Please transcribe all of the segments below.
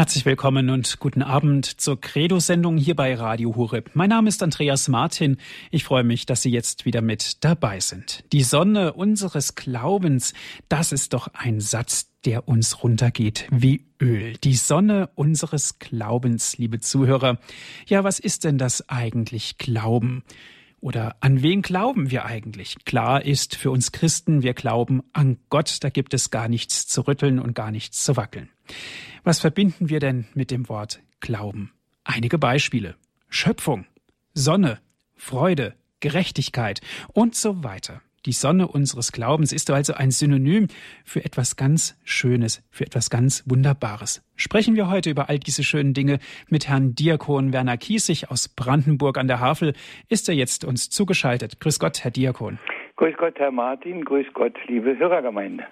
Herzlich willkommen und guten Abend zur Credo-Sendung hier bei Radio Hureb. Mein Name ist Andreas Martin. Ich freue mich, dass Sie jetzt wieder mit dabei sind. Die Sonne unseres Glaubens, das ist doch ein Satz, der uns runtergeht wie Öl. Die Sonne unseres Glaubens, liebe Zuhörer. Ja, was ist denn das eigentlich Glauben? Oder an wen glauben wir eigentlich? Klar ist für uns Christen, wir glauben an Gott, da gibt es gar nichts zu rütteln und gar nichts zu wackeln. Was verbinden wir denn mit dem Wort Glauben? Einige Beispiele. Schöpfung, Sonne, Freude, Gerechtigkeit und so weiter. Die Sonne unseres Glaubens ist also ein Synonym für etwas ganz Schönes, für etwas ganz Wunderbares. Sprechen wir heute über all diese schönen Dinge mit Herrn Diakon Werner Kiesig aus Brandenburg an der Havel. Ist er jetzt uns zugeschaltet? Grüß Gott, Herr Diakon. Grüß Gott, Herr Martin. Grüß Gott, liebe Hörergemeinde.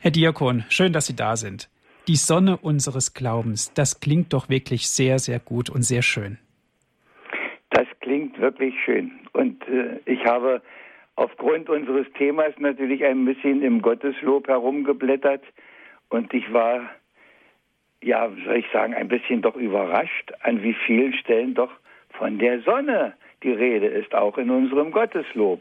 Herr Diakon, schön, dass Sie da sind. Die Sonne unseres Glaubens, das klingt doch wirklich sehr, sehr gut und sehr schön. Das klingt wirklich schön. Und äh, ich habe aufgrund unseres Themas natürlich ein bisschen im Gotteslob herumgeblättert und ich war, ja, soll ich sagen, ein bisschen doch überrascht, an wie vielen Stellen doch von der Sonne die Rede ist, auch in unserem Gotteslob.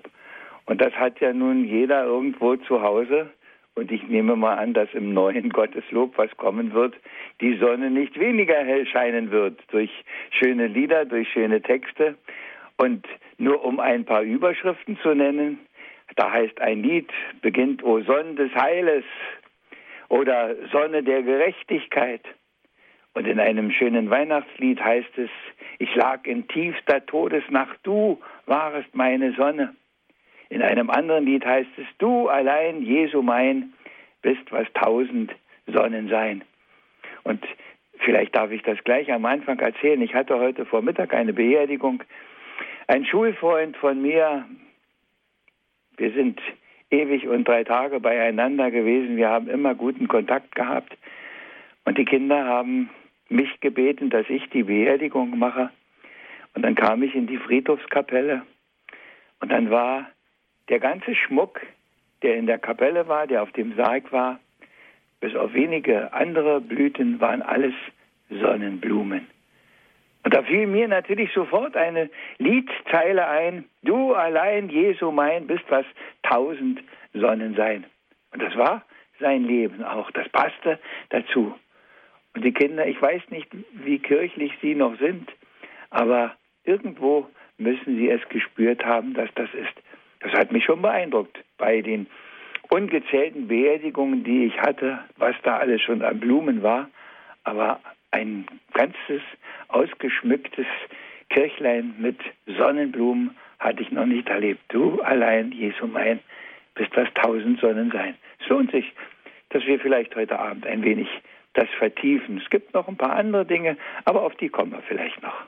Und das hat ja nun jeder irgendwo zu Hause. Und ich nehme mal an, dass im neuen Gotteslob, was kommen wird, die Sonne nicht weniger hell scheinen wird durch schöne Lieder, durch schöne Texte. Und nur um ein paar Überschriften zu nennen, da heißt ein Lied, beginnt O Sonne des Heiles oder Sonne der Gerechtigkeit. Und in einem schönen Weihnachtslied heißt es, ich lag in tiefster Todesnacht, du warest meine Sonne. In einem anderen Lied heißt es, du allein, Jesu mein, bist, was tausend Sonnen sein. Und vielleicht darf ich das gleich am Anfang erzählen. Ich hatte heute Vormittag eine Beerdigung ein Schulfreund von mir, wir sind ewig und drei Tage beieinander gewesen, wir haben immer guten Kontakt gehabt und die Kinder haben mich gebeten, dass ich die Beerdigung mache. Und dann kam ich in die Friedhofskapelle und dann war der ganze Schmuck, der in der Kapelle war, der auf dem Sarg war, bis auf wenige andere Blüten waren alles Sonnenblumen. Und da fiel mir natürlich sofort eine Liedzeile ein, du allein, Jesu mein, bist was tausend Sonnen sein. Und das war sein Leben auch, das passte dazu. Und die Kinder, ich weiß nicht, wie kirchlich sie noch sind, aber irgendwo müssen sie es gespürt haben, dass das ist. Das hat mich schon beeindruckt bei den ungezählten Beerdigungen, die ich hatte, was da alles schon an Blumen war. Aber ein ganzes ausgeschmücktes Kirchlein mit Sonnenblumen hatte ich noch nicht erlebt. Du allein, Jesu mein, bist was tausend Sonnen sein. Es lohnt sich, dass wir vielleicht heute Abend ein wenig das vertiefen. Es gibt noch ein paar andere Dinge, aber auf die kommen wir vielleicht noch.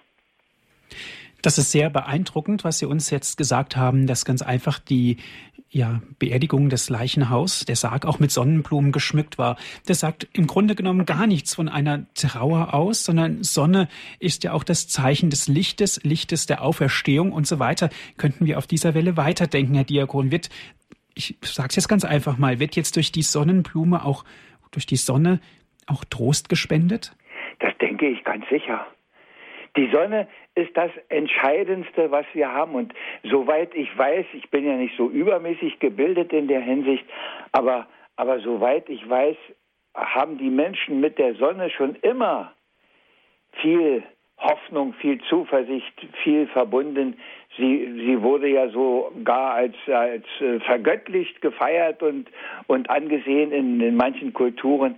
Das ist sehr beeindruckend, was Sie uns jetzt gesagt haben, dass ganz einfach die ja, Beerdigung des Leichenhaus, der Sarg auch mit Sonnenblumen geschmückt war. Das sagt im Grunde genommen gar nichts von einer Trauer aus, sondern Sonne ist ja auch das Zeichen des Lichtes, Lichtes der Auferstehung und so weiter. Könnten wir auf dieser Welle weiterdenken, Herr Diakon? Wird, ich sage es jetzt ganz einfach mal, wird jetzt durch die Sonnenblume auch, durch die Sonne auch Trost gespendet? Das denke ich ganz sicher. Die Sonne ist das Entscheidendste, was wir haben. Und soweit ich weiß, ich bin ja nicht so übermäßig gebildet in der Hinsicht, aber, aber soweit ich weiß, haben die Menschen mit der Sonne schon immer viel Hoffnung, viel Zuversicht, viel verbunden. Sie, sie wurde ja so gar als, als äh, vergöttlicht gefeiert und, und angesehen in, in manchen Kulturen.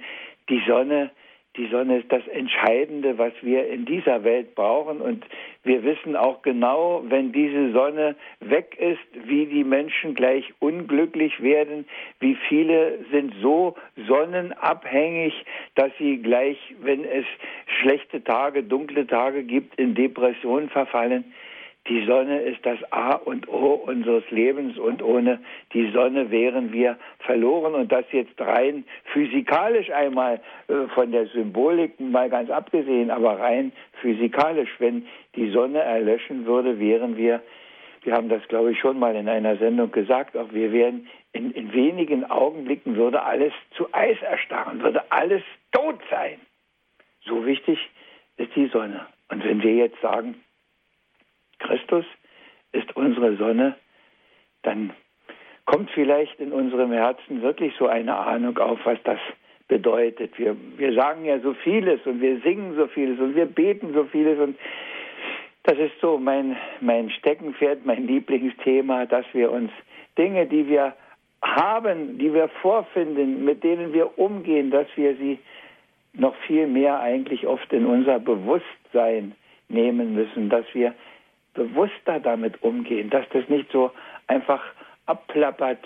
Die Sonne die Sonne ist das Entscheidende, was wir in dieser Welt brauchen. Und wir wissen auch genau, wenn diese Sonne weg ist, wie die Menschen gleich unglücklich werden. Wie viele sind so sonnenabhängig, dass sie gleich, wenn es schlechte Tage, dunkle Tage gibt, in Depression verfallen. Die Sonne ist das A und O unseres Lebens und ohne die Sonne wären wir verloren. Und das jetzt rein physikalisch einmal äh, von der Symbolik mal ganz abgesehen, aber rein physikalisch, wenn die Sonne erlöschen würde, wären wir, wir haben das glaube ich schon mal in einer Sendung gesagt, auch wir wären in, in wenigen Augenblicken würde alles zu Eis erstarren, würde alles tot sein. so wichtig ist die Sonne. Und wenn wir jetzt sagen, Christus ist unsere Sonne, dann kommt vielleicht in unserem Herzen wirklich so eine Ahnung auf, was das bedeutet. Wir, wir sagen ja so vieles und wir singen so vieles und wir beten so vieles und das ist so mein, mein Steckenpferd, mein Lieblingsthema, dass wir uns Dinge, die wir haben, die wir vorfinden, mit denen wir umgehen, dass wir sie noch viel mehr eigentlich oft in unser Bewusstsein nehmen müssen, dass wir bewusster damit umgehen, dass das nicht so einfach abplappert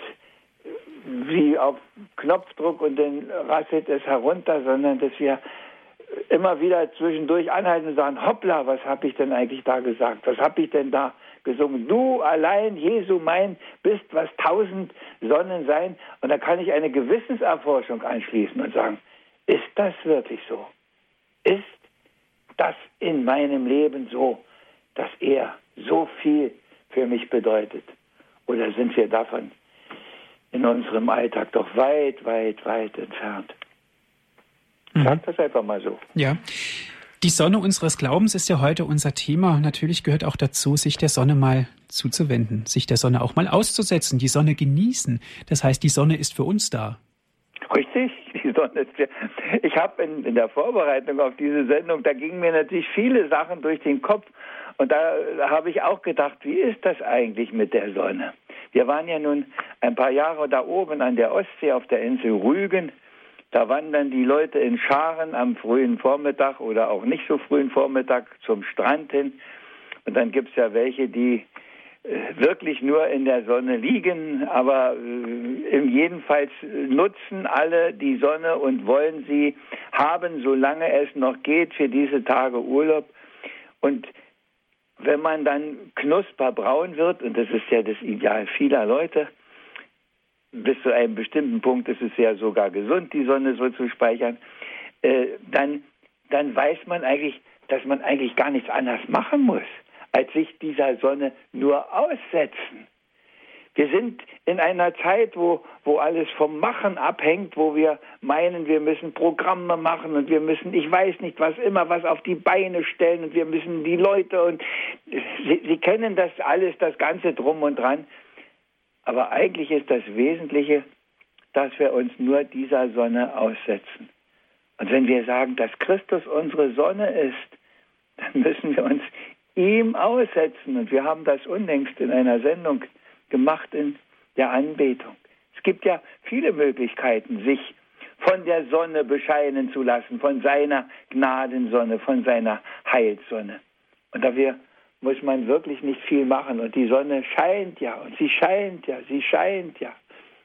wie auf Knopfdruck und dann rasselt es herunter, sondern dass wir immer wieder zwischendurch anhalten und sagen, hoppla, was habe ich denn eigentlich da gesagt? Was habe ich denn da gesungen? Du allein, Jesu mein, bist, was tausend Sonnen sein. Und da kann ich eine Gewissenserforschung anschließen und sagen, ist das wirklich so? Ist das in meinem Leben so, dass er so viel für mich bedeutet? Oder sind wir davon in unserem Alltag doch weit, weit, weit entfernt? Mhm. Sag das einfach mal so. Ja. Die Sonne unseres Glaubens ist ja heute unser Thema. Natürlich gehört auch dazu, sich der Sonne mal zuzuwenden, sich der Sonne auch mal auszusetzen, die Sonne genießen. Das heißt, die Sonne ist für uns da. Richtig, ist für. Ich habe in, in der Vorbereitung auf diese Sendung, da gingen mir natürlich viele Sachen durch den Kopf. Und da habe ich auch gedacht, wie ist das eigentlich mit der Sonne? Wir waren ja nun ein paar Jahre da oben an der Ostsee auf der Insel Rügen. Da wandern die Leute in Scharen am frühen Vormittag oder auch nicht so frühen Vormittag zum Strand hin. Und dann gibt es ja welche, die wirklich nur in der Sonne liegen, aber äh, jedenfalls nutzen alle die Sonne und wollen sie haben, solange es noch geht, für diese Tage Urlaub. Und wenn man dann knusperbraun wird, und das ist ja das Ideal vieler Leute, bis zu einem bestimmten Punkt ist es ja sogar gesund, die Sonne so zu speichern, äh, dann, dann weiß man eigentlich, dass man eigentlich gar nichts anderes machen muss, als sich dieser Sonne nur aussetzen. Wir sind in einer Zeit, wo, wo alles vom Machen abhängt, wo wir meinen, wir müssen Programme machen und wir müssen, ich weiß nicht was, immer was auf die Beine stellen und wir müssen die Leute und Sie, Sie kennen das alles, das Ganze drum und dran. Aber eigentlich ist das Wesentliche, dass wir uns nur dieser Sonne aussetzen. Und wenn wir sagen, dass Christus unsere Sonne ist, dann müssen wir uns ihm aussetzen. Und wir haben das unlängst in einer Sendung gemacht in der Anbetung. Es gibt ja viele Möglichkeiten, sich von der Sonne bescheinen zu lassen, von seiner Gnadensonne, von seiner Heilssonne. Und dafür muss man wirklich nicht viel machen. Und die Sonne scheint ja, und sie scheint ja, sie scheint ja.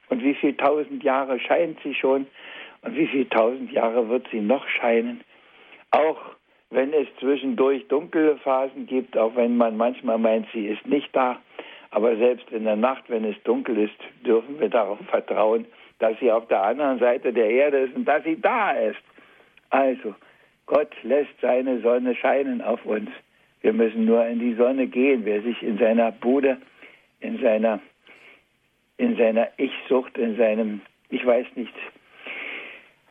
Und wie viele tausend Jahre scheint sie schon? Und wie viele tausend Jahre wird sie noch scheinen? Auch wenn es zwischendurch dunkle Phasen gibt, auch wenn man manchmal meint, sie ist nicht da, aber selbst in der Nacht, wenn es dunkel ist, dürfen wir darauf vertrauen, dass sie auf der anderen Seite der Erde ist und dass sie da ist. Also, Gott lässt seine Sonne scheinen auf uns. Wir müssen nur in die Sonne gehen. Wer sich in seiner Bude, in seiner, in seiner Ich-Sucht, in seinem, ich weiß nicht,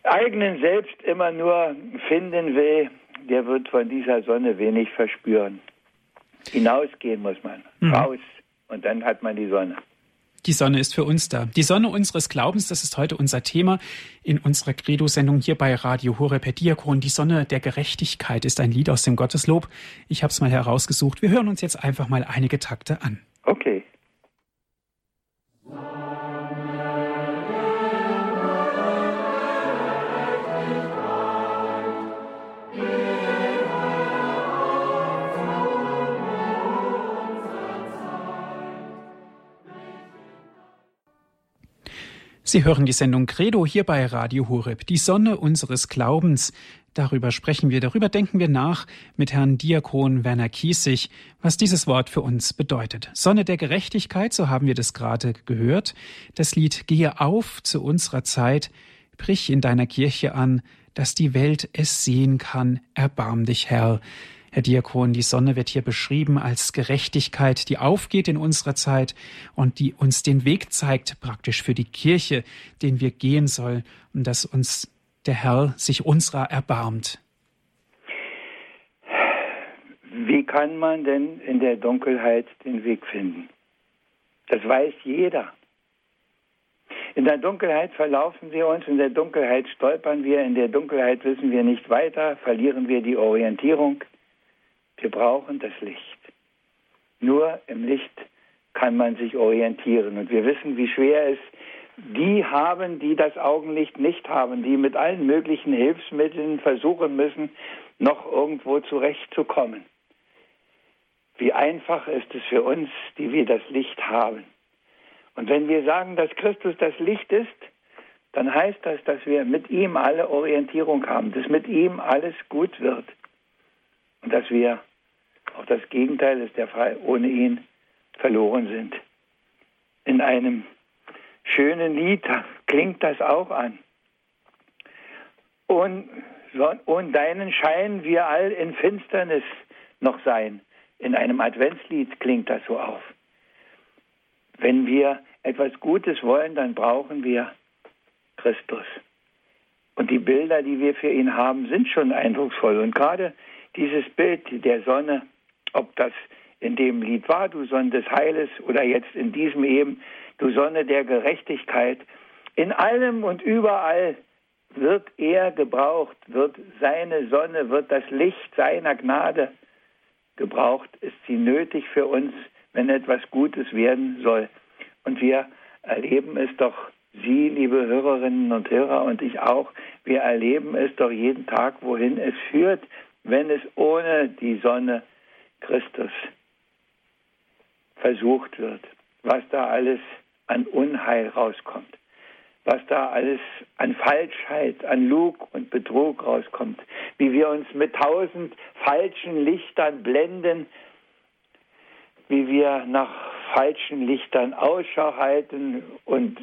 eigenen Selbst immer nur finden will, der wird von dieser Sonne wenig verspüren. Hinausgehen muss man, mhm. raus und dann hat man die Sonne. Die Sonne ist für uns da. Die Sonne unseres Glaubens, das ist heute unser Thema in unserer Credo-Sendung hier bei Radio Horeb per Diakon. Die Sonne der Gerechtigkeit ist ein Lied aus dem Gotteslob. Ich habe es mal herausgesucht. Wir hören uns jetzt einfach mal einige Takte an. Okay. Sie hören die Sendung Credo hier bei Radio Horeb, die Sonne unseres Glaubens. Darüber sprechen wir, darüber denken wir nach mit Herrn Diakon Werner Kiesig, was dieses Wort für uns bedeutet. Sonne der Gerechtigkeit, so haben wir das gerade gehört. Das Lied Gehe auf zu unserer Zeit, brich in deiner Kirche an, dass die Welt es sehen kann, erbarm dich Herr. Herr Diakon, die Sonne wird hier beschrieben als Gerechtigkeit, die aufgeht in unserer Zeit und die uns den Weg zeigt, praktisch für die Kirche, den wir gehen sollen und dass uns der Herr sich unserer erbarmt. Wie kann man denn in der Dunkelheit den Weg finden? Das weiß jeder. In der Dunkelheit verlaufen wir uns, in der Dunkelheit stolpern wir, in der Dunkelheit wissen wir nicht weiter, verlieren wir die Orientierung. Wir brauchen das Licht. Nur im Licht kann man sich orientieren. Und wir wissen, wie schwer es die haben, die das Augenlicht nicht haben, die mit allen möglichen Hilfsmitteln versuchen müssen, noch irgendwo zurechtzukommen. Wie einfach ist es für uns, die wir das Licht haben. Und wenn wir sagen, dass Christus das Licht ist, dann heißt das, dass wir mit ihm alle Orientierung haben, dass mit ihm alles gut wird. Und dass wir, auch das Gegenteil ist der Fall, ohne ihn verloren sind. In einem schönen Lied klingt das auch an. Und, und deinen Schein wir all in Finsternis noch sein. In einem Adventslied klingt das so auf. Wenn wir etwas Gutes wollen, dann brauchen wir Christus. Und die Bilder, die wir für ihn haben, sind schon eindrucksvoll. Und gerade dieses Bild der Sonne, ob das in dem Lied war, du Sonne des Heiles, oder jetzt in diesem eben, du Sonne der Gerechtigkeit, in allem und überall wird er gebraucht, wird seine Sonne, wird das Licht seiner Gnade gebraucht, ist sie nötig für uns, wenn etwas Gutes werden soll. Und wir erleben es doch, Sie, liebe Hörerinnen und Hörer, und ich auch, wir erleben es doch jeden Tag, wohin es führt, wenn es ohne die Sonne Christus versucht wird, was da alles an Unheil rauskommt, was da alles an Falschheit, an Lug und Betrug rauskommt, wie wir uns mit tausend falschen Lichtern blenden, wie wir nach falschen Lichtern Ausschau halten und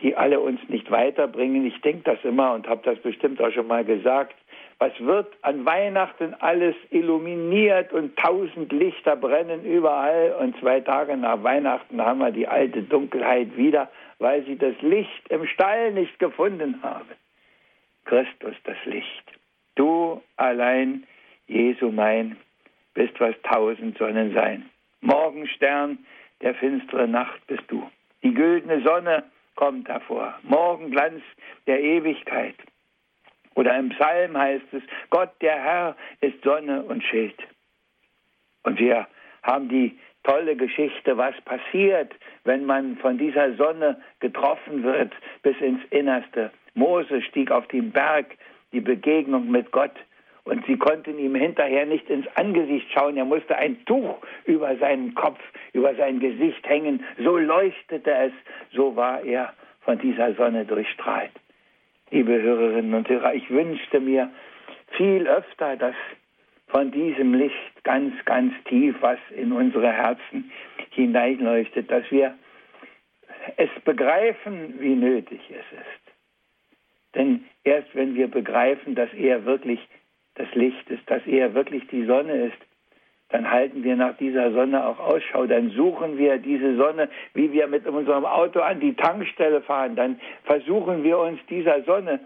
die alle uns nicht weiterbringen. Ich denke das immer und habe das bestimmt auch schon mal gesagt. Was wird an Weihnachten alles illuminiert und tausend Lichter brennen überall und zwei Tage nach Weihnachten haben wir die alte Dunkelheit wieder, weil sie das Licht im Stall nicht gefunden haben. Christus das Licht. Du allein, Jesu mein, bist was tausend Sonnen sein. Morgenstern der finstere Nacht bist du. Die güldene Sonne kommt hervor. Morgenglanz der Ewigkeit. Oder im Psalm heißt es, Gott der Herr ist Sonne und Schild. Und wir haben die tolle Geschichte, was passiert, wenn man von dieser Sonne getroffen wird bis ins Innerste. Mose stieg auf den Berg, die Begegnung mit Gott und sie konnten ihm hinterher nicht ins Angesicht schauen. Er musste ein Tuch über seinen Kopf, über sein Gesicht hängen. So leuchtete es, so war er von dieser Sonne durchstrahlt. Liebe Hörerinnen und Hörer, ich wünschte mir viel öfter, dass von diesem Licht ganz, ganz tief, was in unsere Herzen hineinleuchtet, dass wir es begreifen, wie nötig es ist. Denn erst wenn wir begreifen, dass er wirklich das Licht ist, dass er wirklich die Sonne ist, dann halten wir nach dieser Sonne auch Ausschau, dann suchen wir diese Sonne, wie wir mit unserem Auto an die Tankstelle fahren, dann versuchen wir uns dieser Sonne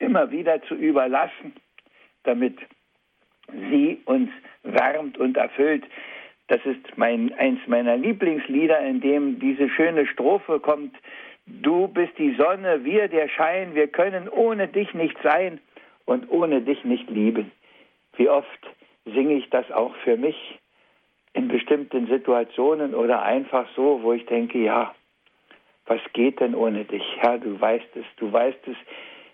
immer wieder zu überlassen, damit sie uns wärmt und erfüllt. Das ist mein, eins meiner Lieblingslieder, in dem diese schöne Strophe kommt. Du bist die Sonne, wir der Schein, wir können ohne dich nicht sein und ohne dich nicht lieben. Wie oft singe ich das auch für mich in bestimmten Situationen oder einfach so, wo ich denke, ja, was geht denn ohne dich? Herr, du weißt es, du weißt es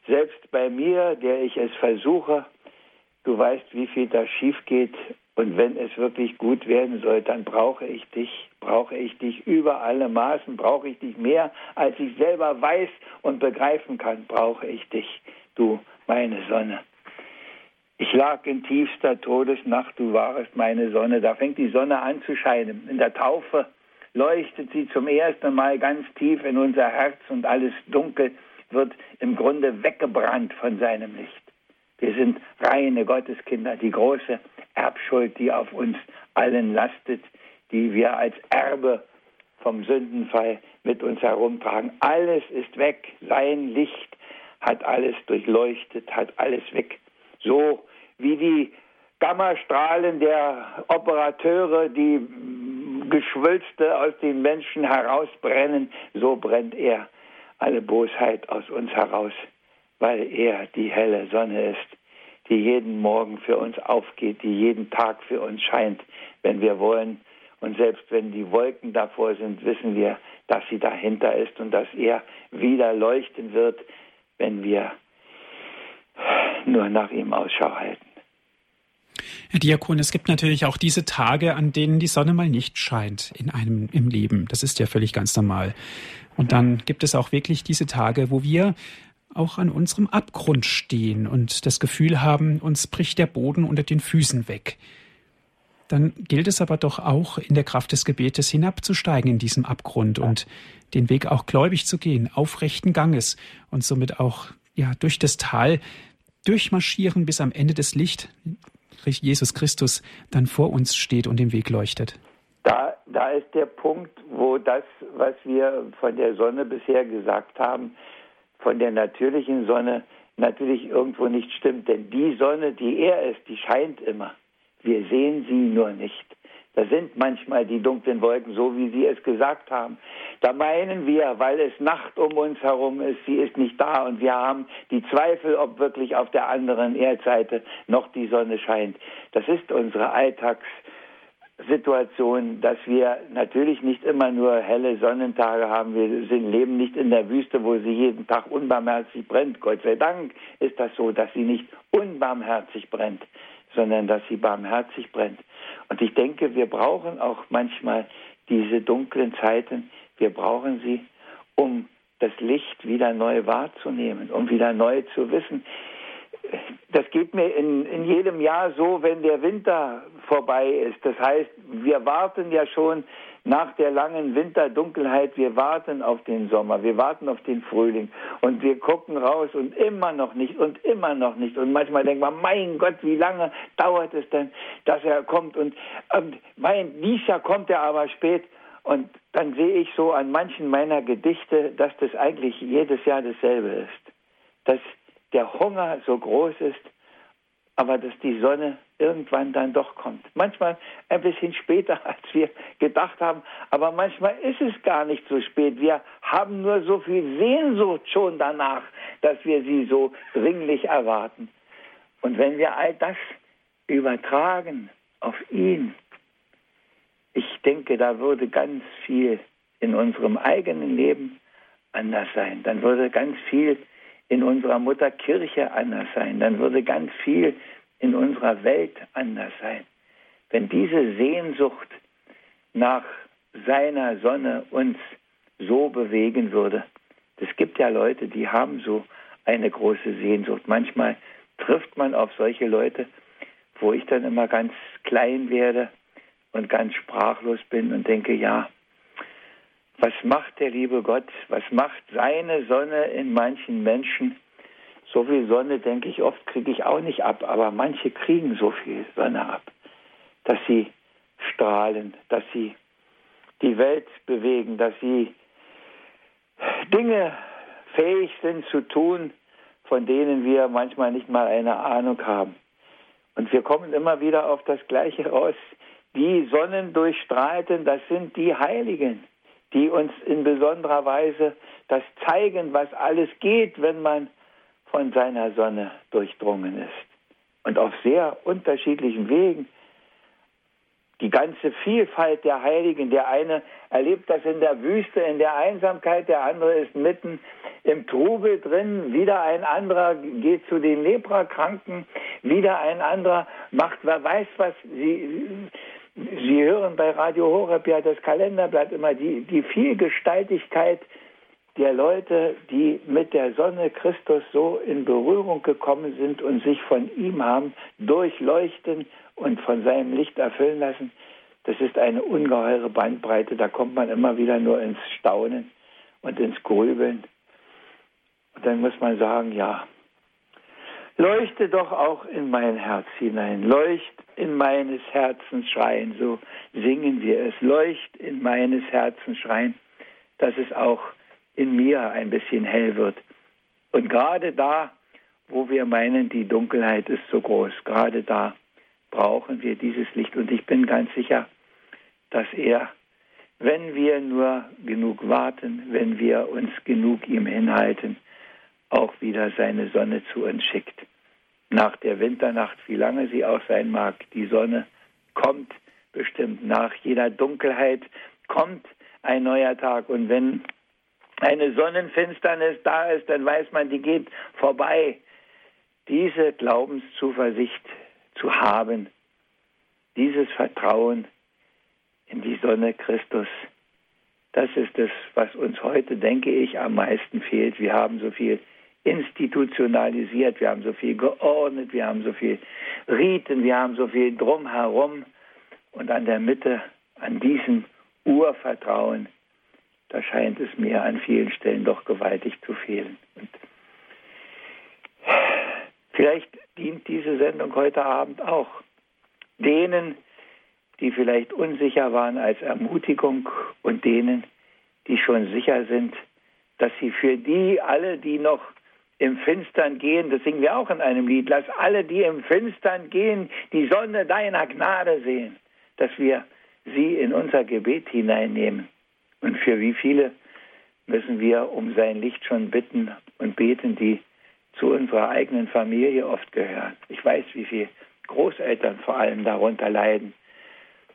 selbst bei mir, der ich es versuche, du weißt, wie viel da schief geht und wenn es wirklich gut werden soll, dann brauche ich dich, brauche ich dich über alle Maßen, brauche ich dich mehr, als ich selber weiß und begreifen kann, brauche ich dich, du meine Sonne. Ich lag in tiefster Todesnacht, du warst meine Sonne. Da fängt die Sonne an zu scheinen. In der Taufe leuchtet sie zum ersten Mal ganz tief in unser Herz und alles Dunkel wird im Grunde weggebrannt von seinem Licht. Wir sind reine Gotteskinder, die große Erbschuld, die auf uns allen lastet, die wir als Erbe vom Sündenfall mit uns herumtragen. Alles ist weg, sein Licht hat alles durchleuchtet, hat alles weg. So wie die Gammastrahlen der Operateure, die Geschwülste aus den Menschen herausbrennen, so brennt er alle Bosheit aus uns heraus, weil er die helle Sonne ist, die jeden Morgen für uns aufgeht, die jeden Tag für uns scheint, wenn wir wollen. Und selbst wenn die Wolken davor sind, wissen wir, dass sie dahinter ist und dass er wieder leuchten wird, wenn wir nur nach ihm Ausschau halten. Herr Diakon, es gibt natürlich auch diese Tage, an denen die Sonne mal nicht scheint in einem im Leben. Das ist ja völlig ganz normal. Und dann gibt es auch wirklich diese Tage, wo wir auch an unserem Abgrund stehen und das Gefühl haben, uns bricht der Boden unter den Füßen weg. Dann gilt es aber doch auch in der Kraft des Gebetes hinabzusteigen in diesem Abgrund und den Weg auch gläubig zu gehen, aufrechten Ganges und somit auch ja durch das Tal durchmarschieren bis am Ende des Licht Jesus Christus dann vor uns steht und den Weg leuchtet. Da, da ist der Punkt, wo das, was wir von der Sonne bisher gesagt haben, von der natürlichen Sonne natürlich irgendwo nicht stimmt. Denn die Sonne, die er ist, die scheint immer. Wir sehen sie nur nicht. Da sind manchmal die dunklen Wolken, so wie Sie es gesagt haben. Da meinen wir, weil es Nacht um uns herum ist, sie ist nicht da und wir haben die Zweifel, ob wirklich auf der anderen Erdseite noch die Sonne scheint. Das ist unsere Alltagssituation, dass wir natürlich nicht immer nur helle Sonnentage haben. Wir sind, leben nicht in der Wüste, wo sie jeden Tag unbarmherzig brennt. Gott sei Dank ist das so, dass sie nicht unbarmherzig brennt, sondern dass sie barmherzig brennt. Und ich denke, wir brauchen auch manchmal diese dunklen Zeiten, wir brauchen sie, um das Licht wieder neu wahrzunehmen, um wieder neu zu wissen. Das geht mir in, in jedem Jahr so, wenn der Winter vorbei ist. Das heißt, wir warten ja schon nach der langen Winterdunkelheit, wir warten auf den Sommer, wir warten auf den Frühling und wir gucken raus und immer noch nicht und immer noch nicht. Und manchmal denkt man, mein Gott, wie lange dauert es denn, dass er kommt? Und ähm, mein, dies Jahr kommt er aber spät. Und dann sehe ich so an manchen meiner Gedichte, dass das eigentlich jedes Jahr dasselbe ist. Dass der Hunger so groß ist, aber dass die Sonne irgendwann dann doch kommt. Manchmal ein bisschen später, als wir gedacht haben, aber manchmal ist es gar nicht so spät. Wir haben nur so viel Sehnsucht schon danach, dass wir sie so dringlich erwarten. Und wenn wir all das übertragen auf ihn, ich denke, da würde ganz viel in unserem eigenen Leben anders sein. Dann würde ganz viel in unserer Mutter Kirche anders sein. Dann würde ganz viel in unserer Welt anders sein. Wenn diese Sehnsucht nach seiner Sonne uns so bewegen würde. Es gibt ja Leute, die haben so eine große Sehnsucht. Manchmal trifft man auf solche Leute, wo ich dann immer ganz klein werde und ganz sprachlos bin und denke, ja, was macht der liebe Gott? Was macht seine Sonne in manchen Menschen? So viel Sonne, denke ich, oft kriege ich auch nicht ab, aber manche kriegen so viel Sonne ab, dass sie strahlen, dass sie die Welt bewegen, dass sie Dinge fähig sind zu tun, von denen wir manchmal nicht mal eine Ahnung haben. Und wir kommen immer wieder auf das Gleiche raus. Die Sonnendurchstrahlten, das sind die Heiligen, die uns in besonderer Weise das zeigen, was alles geht, wenn man von seiner Sonne durchdrungen ist. Und auf sehr unterschiedlichen Wegen. Die ganze Vielfalt der Heiligen, der eine erlebt das in der Wüste, in der Einsamkeit, der andere ist mitten im Trubel drin, wieder ein anderer geht zu den Leprakranken, wieder ein anderer macht, wer weiß was. Sie, Sie hören bei Radio Horeb ja das Kalenderblatt immer die, die Vielgestaltigkeit der Leute, die mit der Sonne Christus so in Berührung gekommen sind und sich von ihm haben durchleuchten und von seinem Licht erfüllen lassen, das ist eine ungeheure Bandbreite. Da kommt man immer wieder nur ins Staunen und ins Grübeln. Und dann muss man sagen, ja, leuchte doch auch in mein Herz hinein, leucht in meines Herzens Schreien, so singen wir es, leucht in meines Herzens Schreien, dass es auch in mir ein bisschen hell wird. Und gerade da, wo wir meinen, die Dunkelheit ist so groß, gerade da brauchen wir dieses Licht. Und ich bin ganz sicher, dass er, wenn wir nur genug warten, wenn wir uns genug ihm hinhalten, auch wieder seine Sonne zu uns schickt. Nach der Winternacht, wie lange sie auch sein mag, die Sonne kommt bestimmt. Nach jeder Dunkelheit kommt ein neuer Tag. Und wenn eine Sonnenfinsternis da ist, dann weiß man, die geht vorbei. Diese Glaubenszuversicht zu haben, dieses Vertrauen in die Sonne Christus, das ist es, was uns heute, denke ich, am meisten fehlt. Wir haben so viel institutionalisiert, wir haben so viel geordnet, wir haben so viel Riten, wir haben so viel drumherum. Und an der Mitte, an diesem Urvertrauen, da scheint es mir an vielen Stellen doch gewaltig zu fehlen. Und vielleicht dient diese Sendung heute Abend auch denen, die vielleicht unsicher waren als Ermutigung und denen, die schon sicher sind, dass sie für die alle, die noch im Finstern gehen, das singen wir auch in einem Lied, lass alle, die im Finstern gehen, die Sonne deiner Gnade sehen, dass wir sie in unser Gebet hineinnehmen. Und für wie viele müssen wir um sein Licht schon bitten und beten, die zu unserer eigenen Familie oft gehören. Ich weiß, wie viele Großeltern vor allem darunter leiden,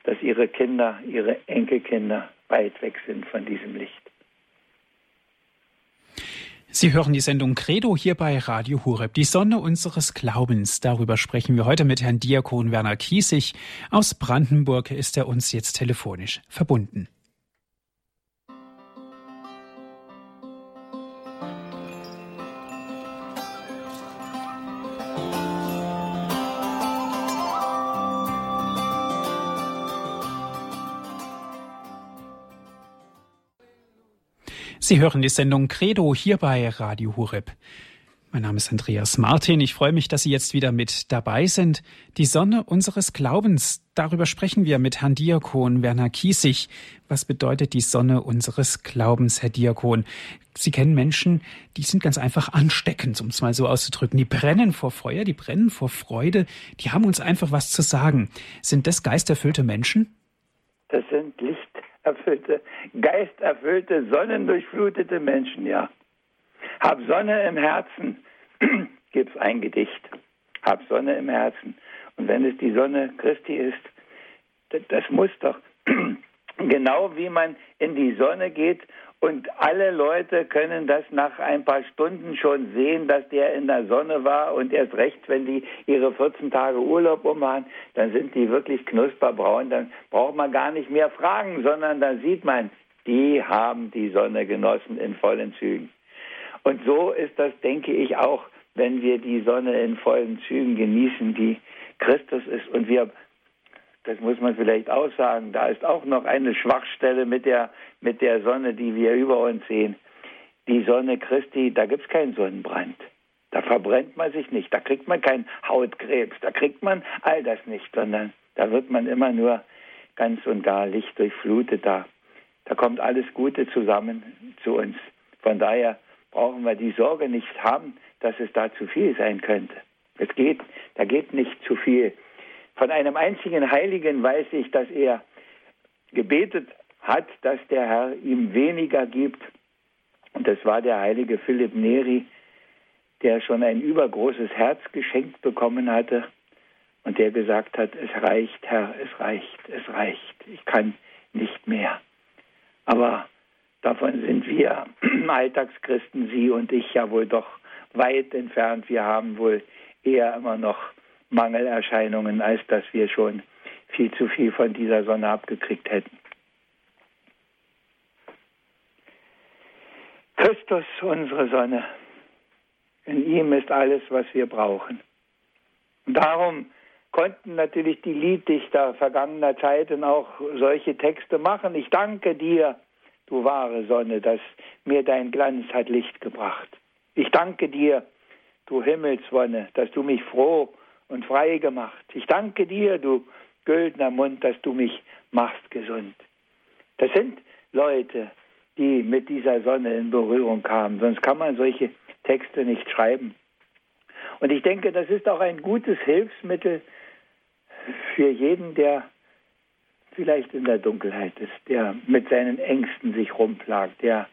dass ihre Kinder, ihre Enkelkinder weit weg sind von diesem Licht. Sie hören die Sendung Credo hier bei Radio Hureb, die Sonne unseres Glaubens. Darüber sprechen wir heute mit Herrn Diakon Werner Kiesig. Aus Brandenburg ist er uns jetzt telefonisch verbunden. Sie hören die Sendung Credo hier bei Radio Hureb. Mein Name ist Andreas Martin. Ich freue mich, dass Sie jetzt wieder mit dabei sind. Die Sonne unseres Glaubens. Darüber sprechen wir mit Herrn Diakon Werner Kiesig. Was bedeutet die Sonne unseres Glaubens, Herr Diakon? Sie kennen Menschen, die sind ganz einfach ansteckend, um es mal so auszudrücken. Die brennen vor Feuer, die brennen vor Freude. Die haben uns einfach was zu sagen. Sind das geisterfüllte Menschen? Das sind Licht erfüllte, geisterfüllte, sonnendurchflutete Menschen, ja. Hab Sonne im Herzen, gibt's ein Gedicht. Hab Sonne im Herzen. Und wenn es die Sonne Christi ist, das, das muss doch genau wie man in die Sonne geht und alle Leute können das nach ein paar Stunden schon sehen, dass der in der Sonne war und erst recht, wenn die ihre 14 Tage Urlaub ummachen, dann sind die wirklich knusperbraun, dann braucht man gar nicht mehr fragen, sondern dann sieht man, die haben die Sonne genossen in vollen Zügen. Und so ist das, denke ich, auch, wenn wir die Sonne in vollen Zügen genießen, die Christus ist. Und wir das muss man vielleicht auch sagen, da ist auch noch eine Schwachstelle mit der, mit der Sonne, die wir über uns sehen. Die Sonne Christi, da gibt es keinen Sonnenbrand. Da verbrennt man sich nicht, da kriegt man keinen Hautkrebs, da kriegt man all das nicht, sondern da wird man immer nur ganz und gar Licht durchflutet. Da, da kommt alles Gute zusammen zu uns. Von daher brauchen wir die Sorge nicht haben, dass es da zu viel sein könnte. Es geht, da geht nicht zu viel. Von einem einzigen Heiligen weiß ich, dass er gebetet hat, dass der Herr ihm weniger gibt. Und das war der heilige Philipp Neri, der schon ein übergroßes Herz geschenkt bekommen hatte und der gesagt hat, es reicht, Herr, es reicht, es reicht, ich kann nicht mehr. Aber davon sind wir Alltagschristen, Sie und ich ja wohl doch weit entfernt. Wir haben wohl eher immer noch Mangelerscheinungen, als dass wir schon viel zu viel von dieser Sonne abgekriegt hätten. Christus, unsere Sonne, in ihm ist alles, was wir brauchen. Darum konnten natürlich die Lieddichter vergangener Zeiten auch solche Texte machen. Ich danke dir, du wahre Sonne, dass mir dein Glanz hat Licht gebracht. Ich danke dir, du Himmelswonne, dass du mich froh und frei gemacht. Ich danke dir, du güldner Mund, dass du mich machst gesund. Das sind Leute, die mit dieser Sonne in Berührung kamen, sonst kann man solche Texte nicht schreiben. Und ich denke, das ist auch ein gutes Hilfsmittel für jeden, der vielleicht in der Dunkelheit ist, der mit seinen Ängsten sich rumplagt, der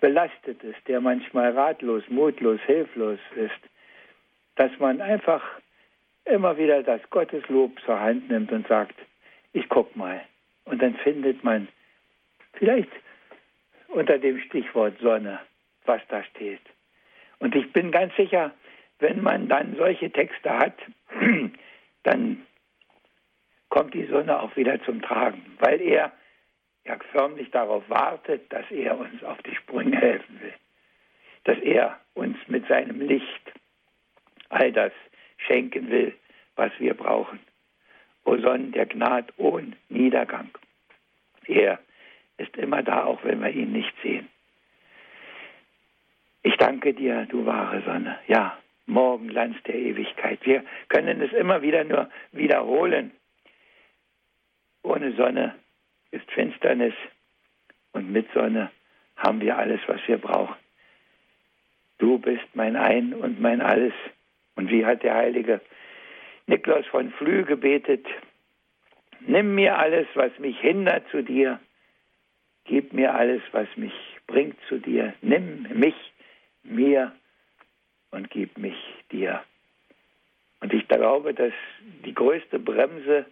belastet ist, der manchmal ratlos, mutlos, hilflos ist, dass man einfach immer wieder das Gotteslob zur Hand nimmt und sagt, ich guck mal. Und dann findet man vielleicht unter dem Stichwort Sonne, was da steht. Und ich bin ganz sicher, wenn man dann solche Texte hat, dann kommt die Sonne auch wieder zum Tragen, weil er ja förmlich darauf wartet, dass er uns auf die Sprünge helfen will, dass er uns mit seinem Licht all das schenken will, was wir brauchen. O Sonne der Gnade ohne Niedergang. Er ist immer da, auch wenn wir ihn nicht sehen. Ich danke dir, du wahre Sonne. Ja, Morgenlands der Ewigkeit. Wir können es immer wieder nur wiederholen. Ohne Sonne ist Finsternis und mit Sonne haben wir alles, was wir brauchen. Du bist mein Ein und mein Alles. Und wie hat der heilige Niklaus von Flü gebetet, nimm mir alles, was mich hindert zu dir, gib mir alles, was mich bringt zu dir, nimm mich, mir und gib mich dir. Und ich glaube, dass die größte Bremse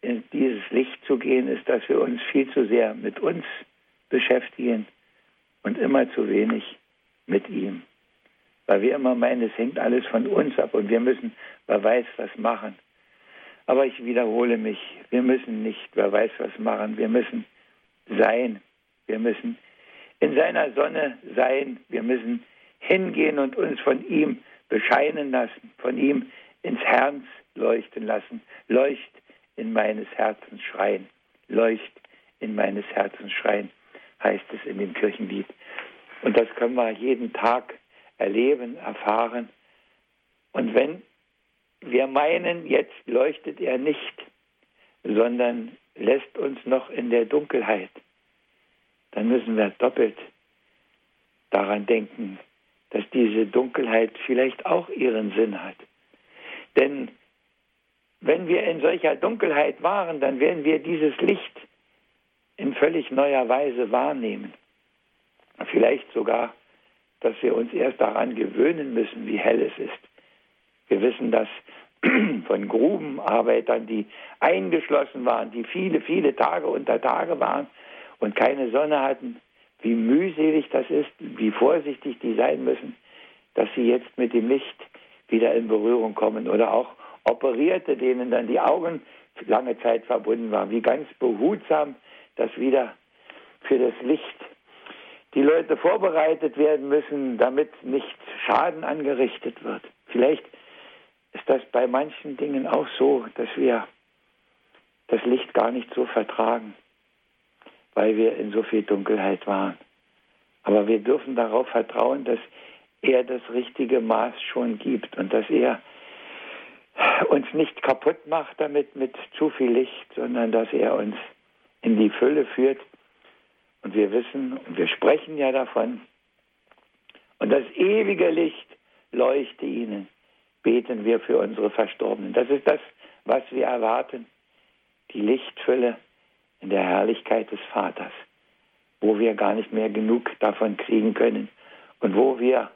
in dieses Licht zu gehen, ist, dass wir uns viel zu sehr mit uns beschäftigen und immer zu wenig mit ihm. Weil wir immer meinen, es hängt alles von uns ab und wir müssen, wer weiß, was machen. Aber ich wiederhole mich, wir müssen nicht, wer weiß, was machen. Wir müssen sein. Wir müssen in seiner Sonne sein. Wir müssen hingehen und uns von ihm bescheinen lassen, von ihm ins Herz leuchten lassen. Leucht in meines Herzens schreien. Leucht in meines Herzens schreien, heißt es in dem Kirchenlied. Und das können wir jeden Tag erleben, erfahren. Und wenn wir meinen, jetzt leuchtet er nicht, sondern lässt uns noch in der Dunkelheit, dann müssen wir doppelt daran denken, dass diese Dunkelheit vielleicht auch ihren Sinn hat. Denn wenn wir in solcher Dunkelheit waren, dann werden wir dieses Licht in völlig neuer Weise wahrnehmen. Vielleicht sogar, dass wir uns erst daran gewöhnen müssen, wie hell es ist. Wir wissen das von Grubenarbeitern, die eingeschlossen waren, die viele, viele Tage unter Tage waren und keine Sonne hatten, wie mühselig das ist, wie vorsichtig die sein müssen, dass sie jetzt mit dem Licht wieder in Berührung kommen oder auch Operierte, denen dann die Augen lange Zeit verbunden waren, wie ganz behutsam das wieder für das Licht die Leute vorbereitet werden müssen, damit nicht Schaden angerichtet wird. Vielleicht ist das bei manchen Dingen auch so, dass wir das Licht gar nicht so vertragen, weil wir in so viel Dunkelheit waren. Aber wir dürfen darauf vertrauen, dass er das richtige Maß schon gibt und dass er uns nicht kaputt macht damit mit zu viel Licht, sondern dass er uns in die Fülle führt. Und wir wissen, und wir sprechen ja davon, und das ewige Licht leuchte ihnen, beten wir für unsere Verstorbenen. Das ist das, was wir erwarten, die Lichtfülle in der Herrlichkeit des Vaters, wo wir gar nicht mehr genug davon kriegen können und wo wir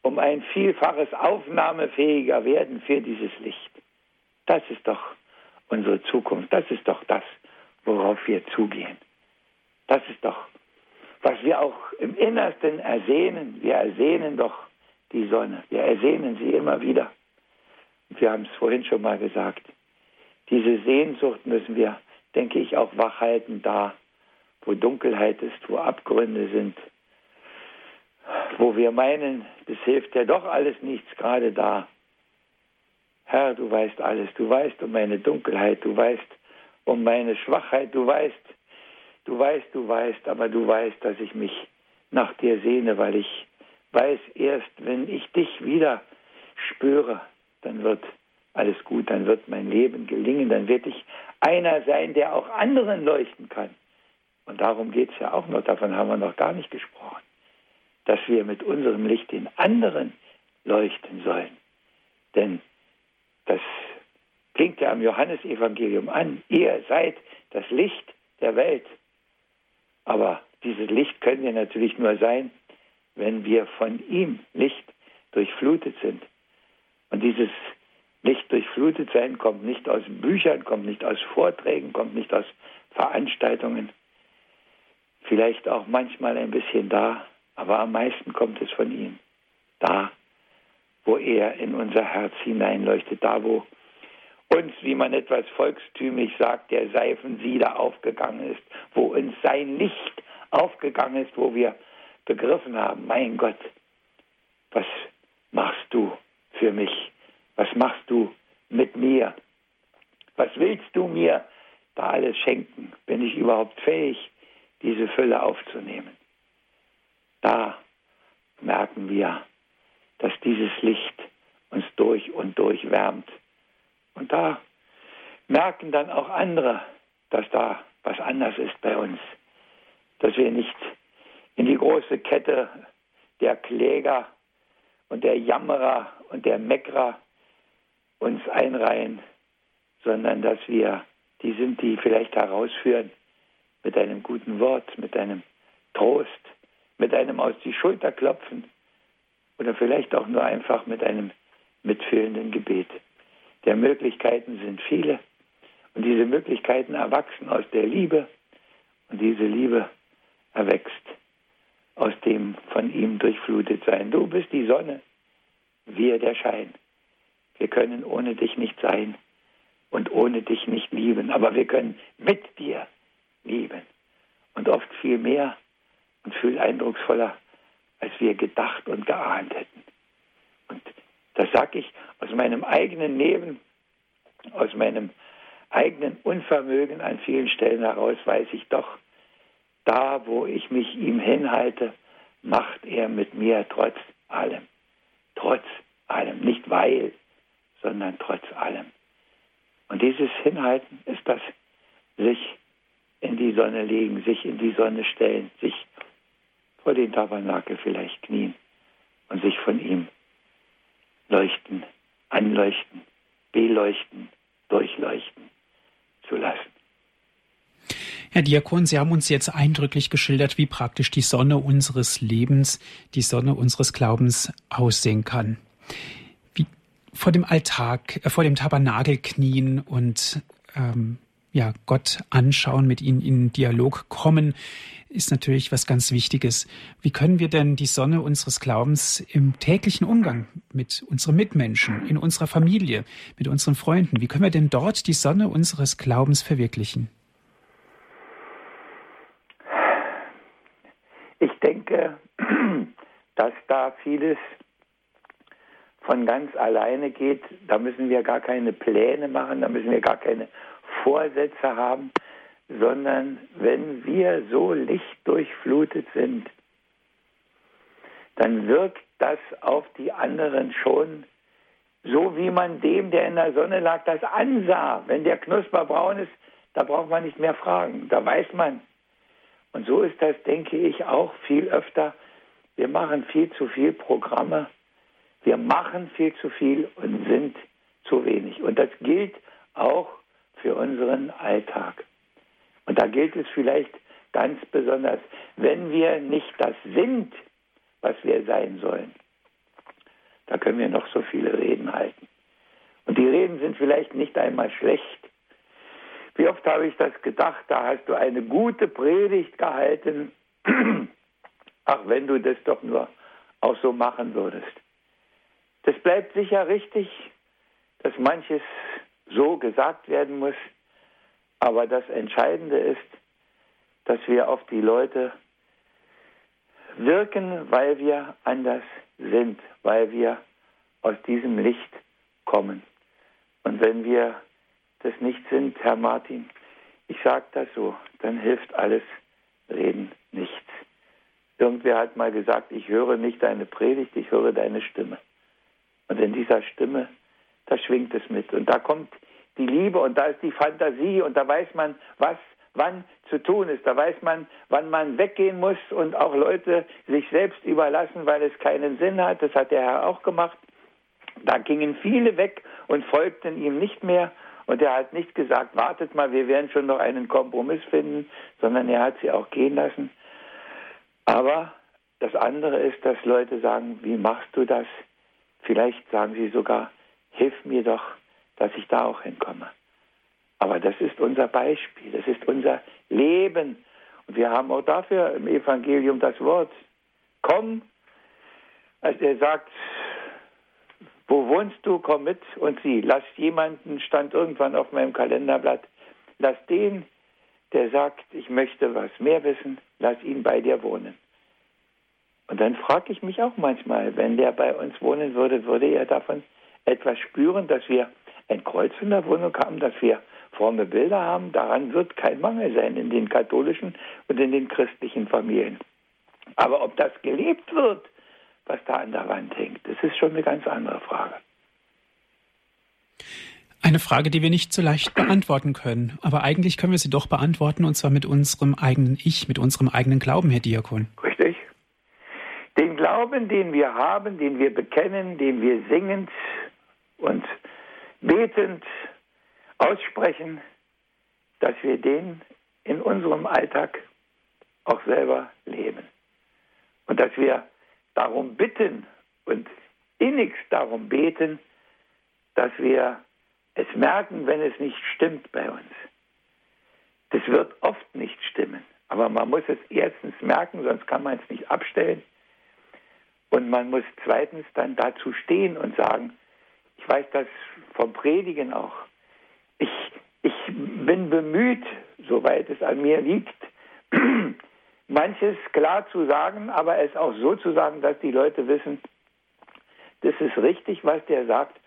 um ein Vielfaches aufnahmefähiger werden für dieses Licht. Das ist doch unsere Zukunft. Das ist doch das, worauf wir zugehen. Das ist doch, was wir auch im Innersten ersehnen. Wir ersehnen doch die Sonne. Wir ersehnen sie immer wieder. Wir haben es vorhin schon mal gesagt. Diese Sehnsucht müssen wir, denke ich, auch wachhalten da, wo Dunkelheit ist, wo Abgründe sind, wo wir meinen, das hilft ja doch alles nichts gerade da. Herr, du weißt alles, du weißt um meine Dunkelheit, du weißt um meine Schwachheit, du weißt, du weißt, du weißt, aber du weißt, dass ich mich nach dir sehne, weil ich weiß erst, wenn ich dich wieder spüre, dann wird alles gut, dann wird mein Leben gelingen, dann werde ich einer sein, der auch anderen leuchten kann. Und darum geht es ja auch noch, davon haben wir noch gar nicht gesprochen dass wir mit unserem Licht den anderen leuchten sollen. Denn das klingt ja am Johannesevangelium an. Ihr seid das Licht der Welt. Aber dieses Licht können wir natürlich nur sein, wenn wir von ihm Licht durchflutet sind. Und dieses Licht durchflutet sein kommt nicht aus Büchern, kommt nicht aus Vorträgen, kommt nicht aus Veranstaltungen. Vielleicht auch manchmal ein bisschen da, aber am meisten kommt es von ihm. Da, wo er in unser Herz hineinleuchtet, da, wo uns, wie man etwas volkstümlich sagt, der Seifensieder aufgegangen ist, wo uns sein Licht aufgegangen ist, wo wir begriffen haben, mein Gott, was machst du für mich? Was machst du mit mir? Was willst du mir da alles schenken? Bin ich überhaupt fähig, diese Fülle aufzunehmen? Da merken wir, dass dieses Licht uns durch und durch wärmt. Und da merken dann auch andere, dass da was anders ist bei uns, dass wir nicht in die große Kette der Kläger und der Jammerer und der Meckerer uns einreihen, sondern dass wir die sind, die vielleicht herausführen mit einem guten Wort, mit einem Trost, mit einem aus die Schulter klopfen oder vielleicht auch nur einfach mit einem mitfühlenden Gebet. Der Möglichkeiten sind viele und diese Möglichkeiten erwachsen aus der Liebe und diese Liebe erwächst aus dem von ihm durchflutet sein. Du bist die Sonne, wir der Schein. Wir können ohne dich nicht sein und ohne dich nicht lieben, aber wir können mit dir lieben und oft viel mehr und viel eindrucksvoller, als wir gedacht und geahnt hätten. Und das sage ich aus meinem eigenen Leben, aus meinem eigenen Unvermögen an vielen Stellen heraus, weiß ich doch, da, wo ich mich ihm hinhalte, macht er mit mir trotz allem. Trotz allem. Nicht weil, sondern trotz allem. Und dieses Hinhalten ist das sich in die Sonne legen, sich in die Sonne stellen, sich vor den Tabernakel vielleicht knien und sich von ihm leuchten, anleuchten, beleuchten, durchleuchten zu lassen. Herr Diakon, Sie haben uns jetzt eindrücklich geschildert, wie praktisch die Sonne unseres Lebens, die Sonne unseres Glaubens aussehen kann. Wie vor dem Alltag, äh, vor dem Tabernakel knien und ähm, ja, Gott anschauen, mit ihm in Dialog kommen, ist natürlich was ganz Wichtiges. Wie können wir denn die Sonne unseres Glaubens im täglichen Umgang mit unseren Mitmenschen, in unserer Familie, mit unseren Freunden, wie können wir denn dort die Sonne unseres Glaubens verwirklichen? Ich denke, dass da vieles von ganz alleine geht. Da müssen wir gar keine Pläne machen, da müssen wir gar keine Vorsätze haben, sondern wenn wir so lichtdurchflutet sind, dann wirkt das auf die anderen schon so, wie man dem, der in der Sonne lag, das ansah. Wenn der knusperbraun ist, da braucht man nicht mehr fragen. Da weiß man, und so ist das, denke ich, auch viel öfter. Wir machen viel zu viel Programme. Wir machen viel zu viel und sind zu wenig. Und das gilt auch für unseren Alltag. Und da gilt es vielleicht ganz besonders, wenn wir nicht das sind, was wir sein sollen. Da können wir noch so viele Reden halten. Und die Reden sind vielleicht nicht einmal schlecht, wie oft habe ich das gedacht, da hast du eine gute Predigt gehalten. Ach, wenn du das doch nur auch so machen würdest. Das bleibt sicher richtig, dass manches so gesagt werden muss. Aber das Entscheidende ist, dass wir auf die Leute wirken, weil wir anders sind, weil wir aus diesem Licht kommen. Und wenn wir das nicht sind, Herr Martin, ich sage das so, dann hilft alles Reden nichts. Irgendwer hat mal gesagt, ich höre nicht deine Predigt, ich höre deine Stimme. Und in dieser Stimme, da schwingt es mit. Und da kommt die Liebe und da ist die Fantasie und da weiß man, was wann zu tun ist. Da weiß man, wann man weggehen muss und auch Leute sich selbst überlassen, weil es keinen Sinn hat. Das hat der Herr auch gemacht. Da gingen viele weg und folgten ihm nicht mehr Und er hat nicht gesagt, wartet mal, wir werden schon noch einen Kompromiss finden, sondern er hat sie auch gehen lassen. Aber das andere ist, dass Leute sagen, wie machst du das? Vielleicht sagen sie sogar, hilf mir doch, dass ich da auch hinkomme. Aber das ist unser Beispiel, das ist unser Leben. Und wir haben auch dafür im Evangelium das Wort, komm, als er sagt, wo wohnst du, komm mit und sieh, lass jemanden, stand irgendwann auf meinem Kalenderblatt, lass den, der sagt, ich möchte was mehr wissen, lass ihn bei dir wohnen. Und dann frage ich mich auch manchmal, wenn der bei uns wohnen würde, würde er davon etwas spüren, dass wir ein Kreuz in der Wohnung haben, dass wir fromme Bilder haben. Daran wird kein Mangel sein in den katholischen und in den christlichen Familien. Aber ob das gelebt wird, was da an der Wand hängt, das ist schon eine ganz andere Frage. Eine Frage, die wir nicht so leicht beantworten können. Aber eigentlich können wir sie doch beantworten, und zwar mit unserem eigenen Ich, mit unserem eigenen Glauben, Herr Diakon. Richtig. Den Glauben, den wir haben, den wir bekennen, den wir singend und betend aussprechen, dass wir den in unserem Alltag auch selber leben. Und dass wir darum bitten und innigst darum beten, dass wir es merken, wenn es nicht stimmt bei uns. Das wird oft nicht stimmen, aber man muss es erstens merken, sonst kann man es nicht abstellen. Und man muss zweitens dann dazu stehen und sagen, ich weiß das vom Predigen auch. Ich, ich bin bemüht, soweit es an mir liegt, manches klar zu sagen, aber es auch so zu sagen, dass die Leute wissen, das ist richtig, was der sagt,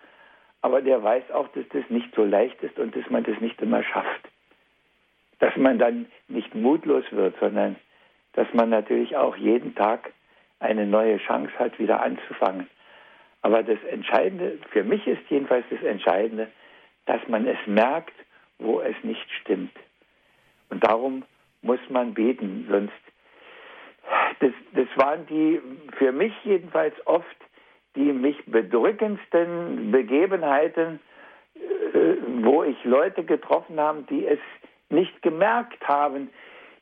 aber der weiß auch, dass das nicht so leicht ist und dass man das nicht immer schafft. Dass man dann nicht mutlos wird, sondern dass man natürlich auch jeden Tag eine neue Chance hat, wieder anzufangen. Aber das Entscheidende, für mich ist jedenfalls das Entscheidende, dass man es merkt, wo es nicht stimmt. Und darum muss man beten, sonst das, das waren die für mich jedenfalls oft die mich bedrückendsten Begebenheiten, äh, wo ich Leute getroffen habe, die es nicht gemerkt haben,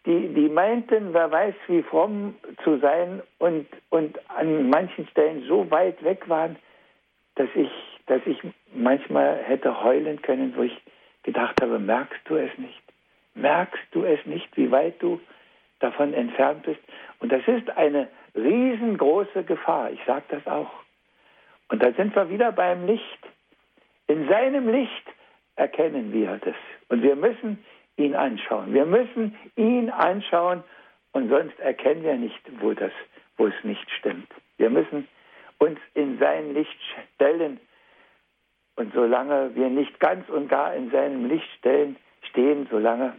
die, die meinten, wer weiß, wie fromm zu sein und, und an manchen Stellen so weit weg waren, dass ich, dass ich manchmal hätte heulen können, wo ich gedacht habe, merkst du es nicht? Merkst du es nicht, wie weit du davon entfernt bist? Und das ist eine riesengroße Gefahr. Ich sage das auch. Und da sind wir wieder beim Licht. In seinem Licht erkennen wir das. Und wir müssen ihn anschauen. Wir müssen ihn anschauen und sonst erkennen wir nicht, wo, das, wo es nicht stimmt. Wir müssen uns in sein Licht stellen. Und solange wir nicht ganz und gar in seinem Licht stellen, stehen, solange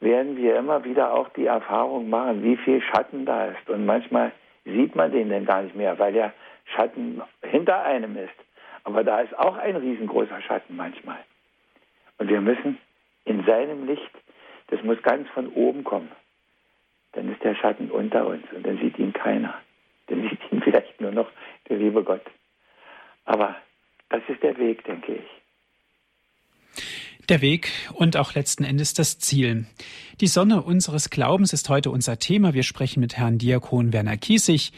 werden wir immer wieder auch die Erfahrung machen, wie viel Schatten da ist. Und manchmal sieht man den dann gar nicht mehr, weil der Schatten hinter einem ist. Aber da ist auch ein riesengroßer Schatten manchmal. Und wir müssen in seinem Licht, das muss ganz von oben kommen. Dann ist der Schatten unter uns und dann sieht ihn keiner. Dann sieht ihn vielleicht nur noch der liebe Gott. Aber das ist der Weg, denke ich. Der Weg und auch letzten Endes das Ziel. Die Sonne unseres Glaubens ist heute unser Thema. Wir sprechen mit Herrn Diakon Werner Kiesig.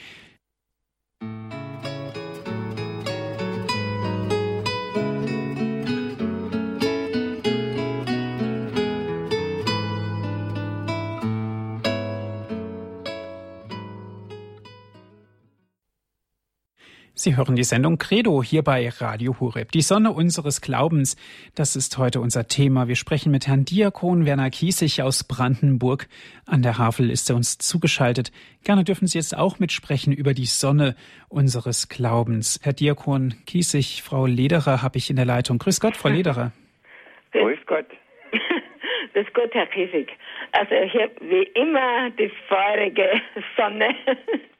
Sie hören die Sendung Credo hier bei Radio Hureb. Die Sonne unseres Glaubens, das ist heute unser Thema. Wir sprechen mit Herrn Diakon Werner Kiesig aus Brandenburg. An der Havel ist er uns zugeschaltet. Gerne dürfen Sie jetzt auch mitsprechen über die Sonne unseres Glaubens. Herr Diakon Kiesig, Frau Lederer habe ich in der Leitung. Grüß Gott, Frau Lederer. Grüß Gott. Grüß Gott, Herr Kiesig. Also ich habe wie immer die feurige Sonne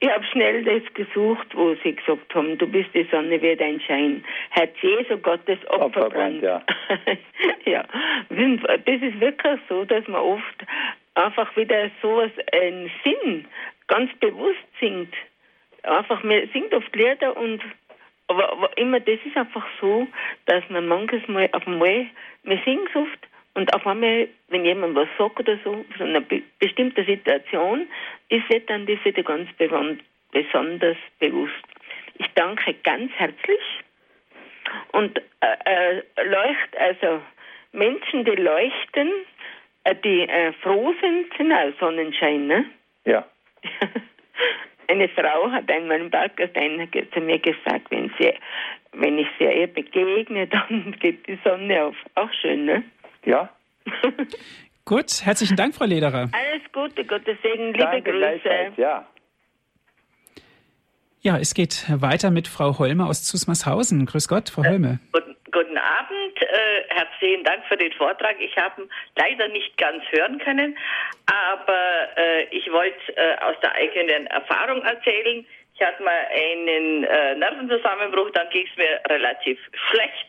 ich habe schnell das gesucht, wo sie gesagt haben, du bist die Sonne wie dein Schein. Herz Jesu Gottes Opferbrand. ja. ja. Das ist wirklich so, dass man oft einfach wieder so einen Sinn ganz bewusst singt. Einfach, man singt oft Lieder und aber, aber immer, das ist einfach so, dass man manches Mal auf einmal, singen es oft, und auf einmal, wenn jemand was sagt oder so, von einer be bestimmten Situation, ist wird dann das wieder ganz besonders bewusst. Ich danke ganz herzlich und äh, äh, leucht, also Menschen, die leuchten, äh, die äh, froh sind, sind auch Sonnenschein, ne? Ja. Eine Frau hat einmal im Balkenstein zu mir gesagt, wenn, sie, wenn ich sie ihr begegne, dann geht die Sonne auf. Auch schön, ne? Ja. Gut, herzlichen Dank, Frau Lederer. Alles Gute, Gottes Segen, liebe Danke Grüße. Ja. Ja, es geht weiter mit Frau Holme aus Zusmarshausen. Grüß Gott, Frau Holme. Guten, guten Abend, äh, herzlichen Dank für den Vortrag. Ich habe leider nicht ganz hören können, aber äh, ich wollte äh, aus der eigenen Erfahrung erzählen. Ich hatte mal einen äh, Nervenzusammenbruch, dann ging es mir relativ schlecht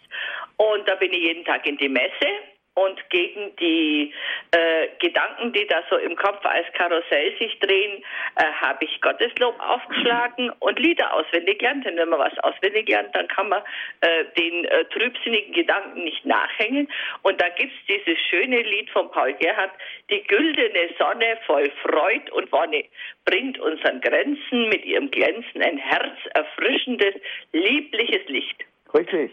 und da bin ich jeden Tag in die Messe und gegen die äh, Gedanken, die da so im Kopf als Karussell sich drehen, äh, habe ich Gotteslob aufgeschlagen und Lieder auswendig lernt. Denn wenn man was auswendig lernt, dann kann man äh, den äh, trübsinnigen Gedanken nicht nachhängen. Und da gibt's dieses schöne Lied von Paul Gerhardt, die güldene Sonne voll Freud und Wonne bringt unseren Grenzen mit ihrem Glänzen ein herzerfrischendes, liebliches Licht. Richtig.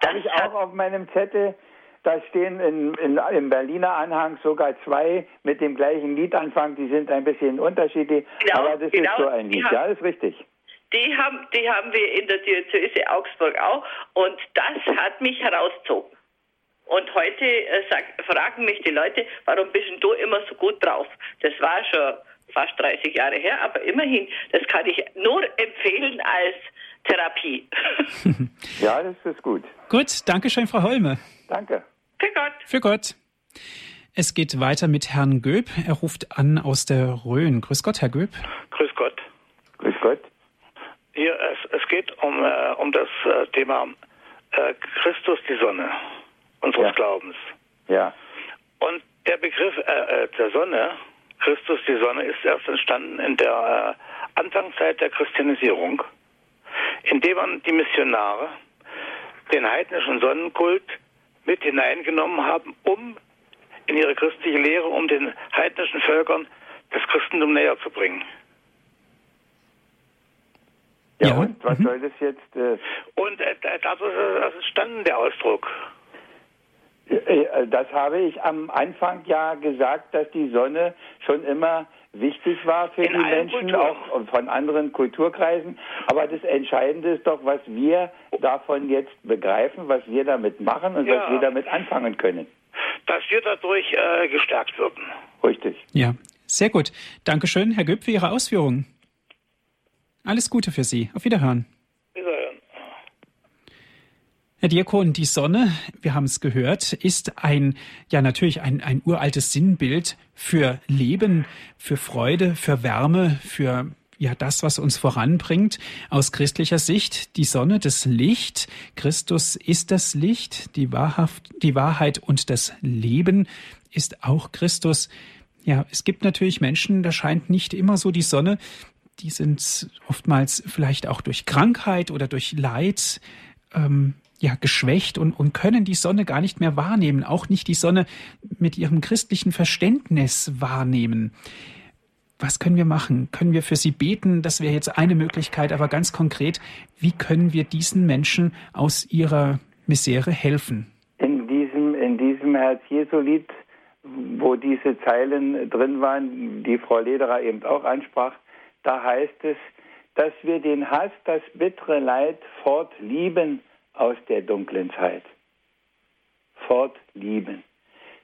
Das Habe ich auch auf meinem Zettel. Da stehen in, in, im Berliner Anhang sogar zwei mit dem gleichen Liedanfang. Die sind ein bisschen unterschiedlich, Genau, aber das genau. ist so ein Die Lied. Ja, ist richtig. Die haben, die haben wir in der Diözese Augsburg auch und das hat mich herausgezogen. Und heute äh, sag, fragen mich die Leute, warum bist denn du immer so gut drauf? Das war schon fast 30 Jahre her, aber immerhin, das kann ich nur empfehlen als Therapie. Ja, das ist gut. Gut, danke schön, Frau Holme. Danke. Für Gott. Für Gott. Es geht weiter mit Herrn Göb. Er ruft an aus der Rhön. Grüß Gott, Herr Göb. Grüß Gott. Grüß Gott. Hier, es, es geht um, äh, um das äh, Thema äh, Christus die Sonne unseres Ja. Glaubens. Ja. Und der Begriff äh, äh, der Sonne, Christus die Sonne, ist erst entstanden in der äh, Anfangszeit der Christianisierung, indem man die Missionare den heidnischen Sonnenkult mit hineingenommen haben, um in ihre christliche Lehre, um den heidnischen Völkern das Christentum näher zu bringen. Ja, Ja, und was mhm. soll das jetzt? Äh, Und äh, ist es entstanden, der Ausdruck. äh, das habe ich am Anfang ja gesagt, dass die Sonne schon immer wichtig war für In die Menschen, Kulturen. auch von anderen Kulturkreisen. Aber das Entscheidende ist doch, was wir davon jetzt begreifen, was wir damit machen und Ja. was wir damit anfangen können. dass wir dadurch äh, gestärkt würden. Richtig. Ja, sehr gut. Dankeschön, Herr Göb, für Ihre Ausführungen. Alles Gute für Sie. Auf. Wiederhören. Herr Diakon, die Sonne, wir haben es gehört, ist ein, ja natürlich ein, ein uraltes Sinnbild für Leben, für Freude, für Wärme, für ja das, was uns voranbringt. Aus christlicher Sicht die Sonne, das Licht. Christus ist das Licht, die Wahrhaft, die Wahrheit und das Leben ist auch Christus. Ja, es gibt natürlich Menschen, da scheint nicht immer so die Sonne. Die sind oftmals vielleicht auch durch Krankheit oder durch Leid ähm, ja, geschwächt und, und können die Sonne gar nicht mehr wahrnehmen, auch nicht die Sonne mit ihrem christlichen Verständnis wahrnehmen. Was können wir machen? Können wir für sie beten? Das wäre jetzt eine Möglichkeit, aber ganz konkret, wie können wir diesen Menschen aus ihrer Misere helfen? In diesem, in diesem Herz-Jesu-Lied, wo diese Zeilen drin waren, die Frau Lederer eben auch ansprach, da heißt es, dass wir den Hass, das bittere Leid fortlieben aus der dunklen Zeit. Fortlieben.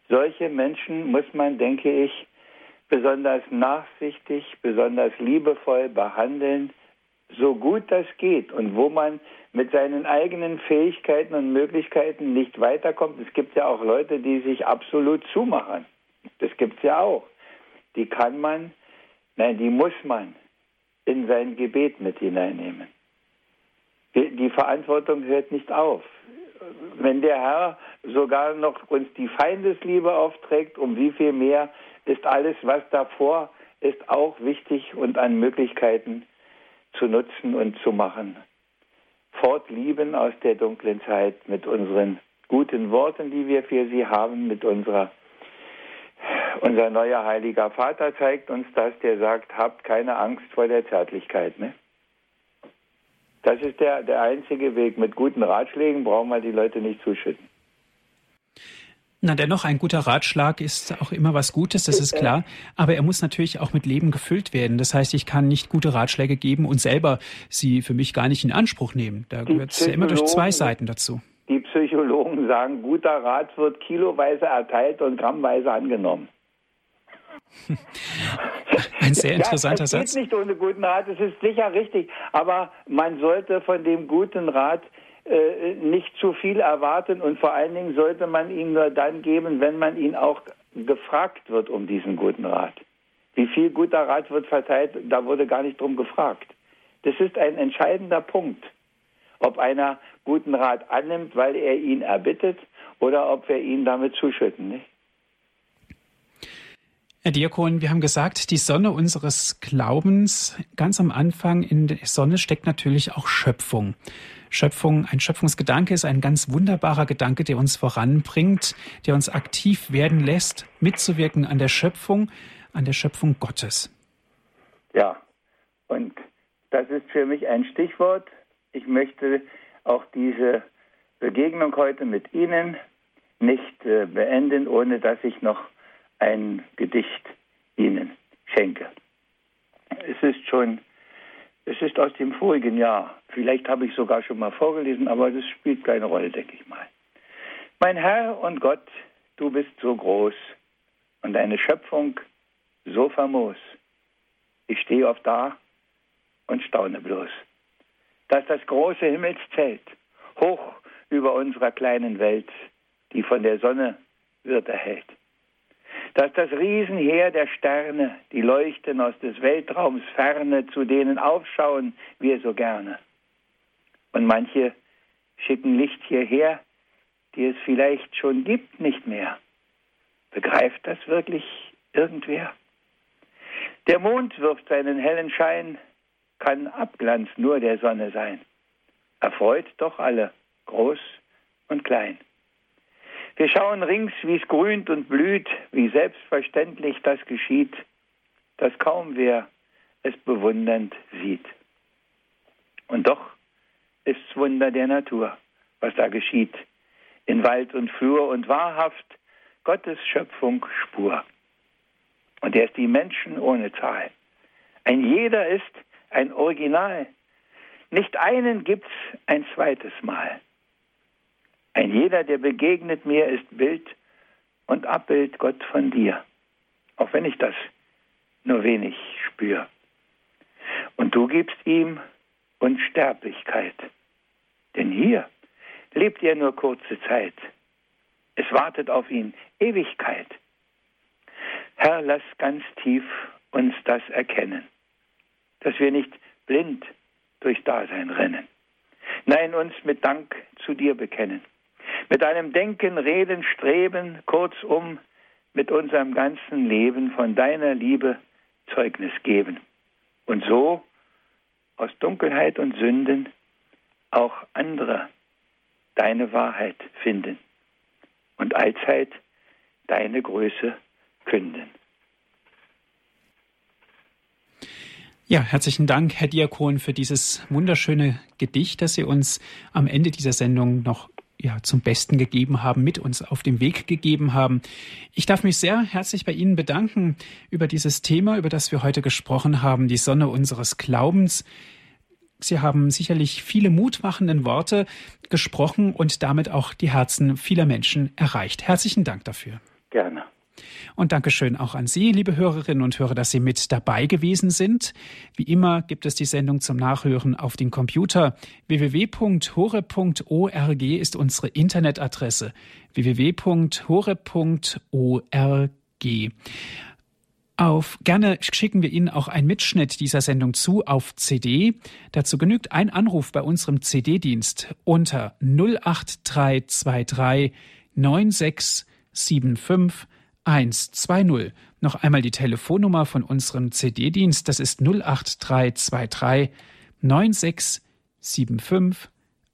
Solche Menschen muss man, denke ich, besonders nachsichtig, besonders liebevoll behandeln, so gut das geht und wo man mit seinen eigenen Fähigkeiten und Möglichkeiten nicht weiterkommt. Es gibt ja auch Leute, die sich absolut zumachen. Das gibt es ja auch. Die kann man, nein, die muss man in sein Gebet mit hineinnehmen. Die Verantwortung hört nicht auf. Wenn der Herr sogar noch uns die Feindesliebe aufträgt, um wie viel mehr ist alles, was davor ist, auch wichtig und an Möglichkeiten zu nutzen und zu machen. fortlieben aus der dunklen Zeit mit unseren guten Worten, die wir für sie haben, mit unserer unser neuer heiliger Vater zeigt uns das, der sagt, habt keine Angst vor der Zärtlichkeit. Ne? Das ist der, der einzige Weg. Mit guten Ratschlägen brauchen wir die Leute nicht zuschütten. Na, dennoch, ein guter Ratschlag ist auch immer was Gutes, das ist klar. Aber er muss natürlich auch mit Leben gefüllt werden. Das heißt, ich kann nicht gute Ratschläge geben und selber sie für mich gar nicht in Anspruch nehmen. Da gehört es ja immer durch zwei Seiten dazu. Die Psychologen sagen, guter Rat wird kiloweise erteilt und grammweise angenommen. Ein sehr interessanter ja, es geht nicht ohne guten Rat, es ist sicher richtig. Aber man sollte von dem guten Rat äh, nicht zu viel erwarten und vor allen Dingen sollte man ihn nur dann geben, wenn man ihn auch gefragt wird um diesen guten Rat. Wie viel guter Rat wird verteilt, da wurde gar nicht drum gefragt. Das ist ein entscheidender Punkt. Ob einer guten Rat annimmt, weil er ihn erbittet, oder ob wir ihn damit zuschütten. Nicht? Herr Diakon, wir haben gesagt, die Sonne unseres Glaubens, ganz am Anfang in der Sonne steckt natürlich auch Schöpfung. Schöpfung, ein Schöpfungsgedanke ist ein ganz wunderbarer Gedanke, der uns voranbringt, der uns aktiv werden lässt, mitzuwirken an der Schöpfung, an der Schöpfung Gottes. Ja, und das ist für mich ein Stichwort. Ich möchte auch diese Begegnung heute mit Ihnen nicht äh, beenden, ohne dass ich noch ein Gedicht Ihnen schenke. Es ist schon, es ist aus dem vorigen Jahr. Vielleicht habe ich sogar schon mal vorgelesen, aber das spielt keine Rolle, denke ich mal. Mein Herr und Gott, du bist so groß und deine Schöpfung so famos. Ich stehe oft da und staune bloß, dass das große Himmelszelt hoch über unserer kleinen Welt, die von der Sonne wird erhellt dass das Riesenheer der Sterne, die leuchten aus des Weltraums ferne, zu denen aufschauen wir so gerne. Und manche schicken Licht hierher, die es vielleicht schon gibt, nicht mehr. Begreift das wirklich irgendwer? Der Mond wirft seinen hellen Schein, kann Abglanz nur der Sonne sein. Erfreut doch alle, groß und klein. Wir schauen rings, wie es grünt und blüht, wie selbstverständlich das geschieht, dass kaum wer es bewundernd sieht. Und doch ist's Wunder der Natur, was da geschieht, in Wald und Flur und wahrhaft Gottes Schöpfung Spur. Und er ist die Menschen ohne Zahl. Ein jeder ist ein Original. Nicht einen gibt's ein zweites Mal. Ein jeder, der begegnet mir, ist Bild und Abbild Gott von dir, auch wenn ich das nur wenig spüre. Und du gibst ihm Unsterblichkeit, denn hier lebt er nur kurze Zeit. Es wartet auf ihn Ewigkeit. Herr, lass ganz tief uns das erkennen, dass wir nicht blind durchs Dasein rennen. Nein, uns mit Dank zu dir bekennen mit einem Denken, Reden, Streben, kurzum mit unserem ganzen Leben von deiner Liebe Zeugnis geben. Und so aus Dunkelheit und Sünden auch andere deine Wahrheit finden und allzeit deine Größe künden. Ja, herzlichen Dank, Herr Diakon, für dieses wunderschöne Gedicht, das Sie uns am Ende dieser Sendung noch ja, zum Besten gegeben haben, mit uns auf den Weg gegeben haben. Ich darf mich sehr herzlich bei Ihnen bedanken über dieses Thema, über das wir heute gesprochen haben, die Sonne unseres Glaubens. Sie haben sicherlich viele mutmachenden Worte gesprochen und damit auch die Herzen vieler Menschen erreicht. Herzlichen Dank dafür. Gerne. Und Dankeschön auch an Sie, liebe Hörerinnen und Hörer, dass Sie mit dabei gewesen sind. Wie immer gibt es die Sendung zum Nachhören auf den Computer. www.hore.org ist unsere Internetadresse. www.hore.org. Auf, gerne schicken wir Ihnen auch einen Mitschnitt dieser Sendung zu auf CD. Dazu genügt ein Anruf bei unserem CD-Dienst unter 08323 9675 120. Noch einmal die Telefonnummer von unserem CD-Dienst, das ist 08323 9675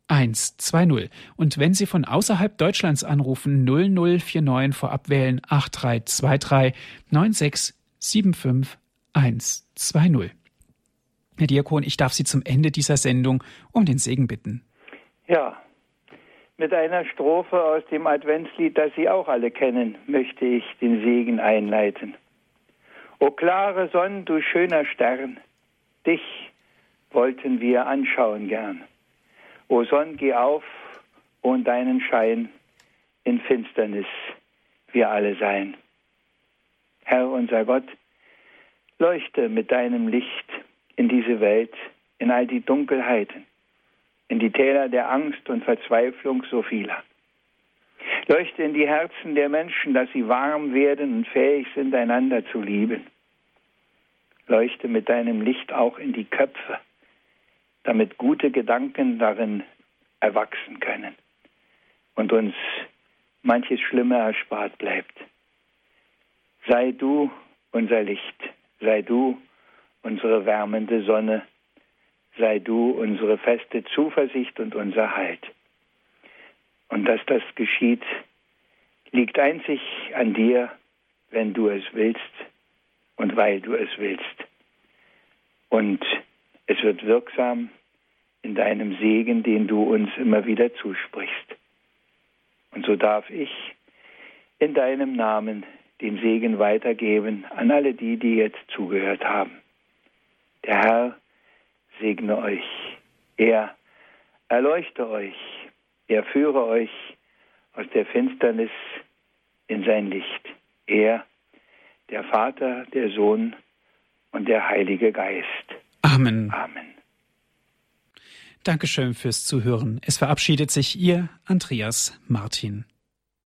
120. Und wenn Sie von außerhalb Deutschlands anrufen, 0049 vorab wählen 8323 9675 120. Herr Diakon, ich darf Sie zum Ende dieser Sendung um den Segen bitten. Ja, mit einer Strophe aus dem Adventslied, das Sie auch alle kennen, möchte ich den Segen einleiten. O klare Sonn, du schöner Stern, dich wollten wir anschauen gern. O Sonn, geh auf und deinen Schein in Finsternis wir alle sein. Herr unser Gott, leuchte mit deinem Licht in diese Welt, in all die Dunkelheiten, in die Täler der Angst und Verzweiflung so vieler. Leuchte in die Herzen der Menschen, dass sie warm werden und fähig sind, einander zu lieben. Leuchte mit deinem Licht auch in die Köpfe, damit gute Gedanken darin erwachsen können und uns manches Schlimme erspart bleibt. Sei du unser Licht, sei du unsere wärmende Sonne, sei du unsere feste Zuversicht und unser Halt. Und dass das geschieht, liegt einzig an dir, wenn du es willst und weil du es willst. Und es wird wirksam in deinem Segen, den du uns immer wieder zusprichst. Und so darf ich in deinem Namen den Segen weitergeben an alle die, die jetzt zugehört haben. Der Herr segne euch. Er erleuchte euch. Er führe euch aus der Finsternis in sein Licht. Er, der Vater, der Sohn und der Heilige Geist. Amen. Amen. Dankeschön fürs Zuhören. Es verabschiedet sich Ihr Andreas Martin.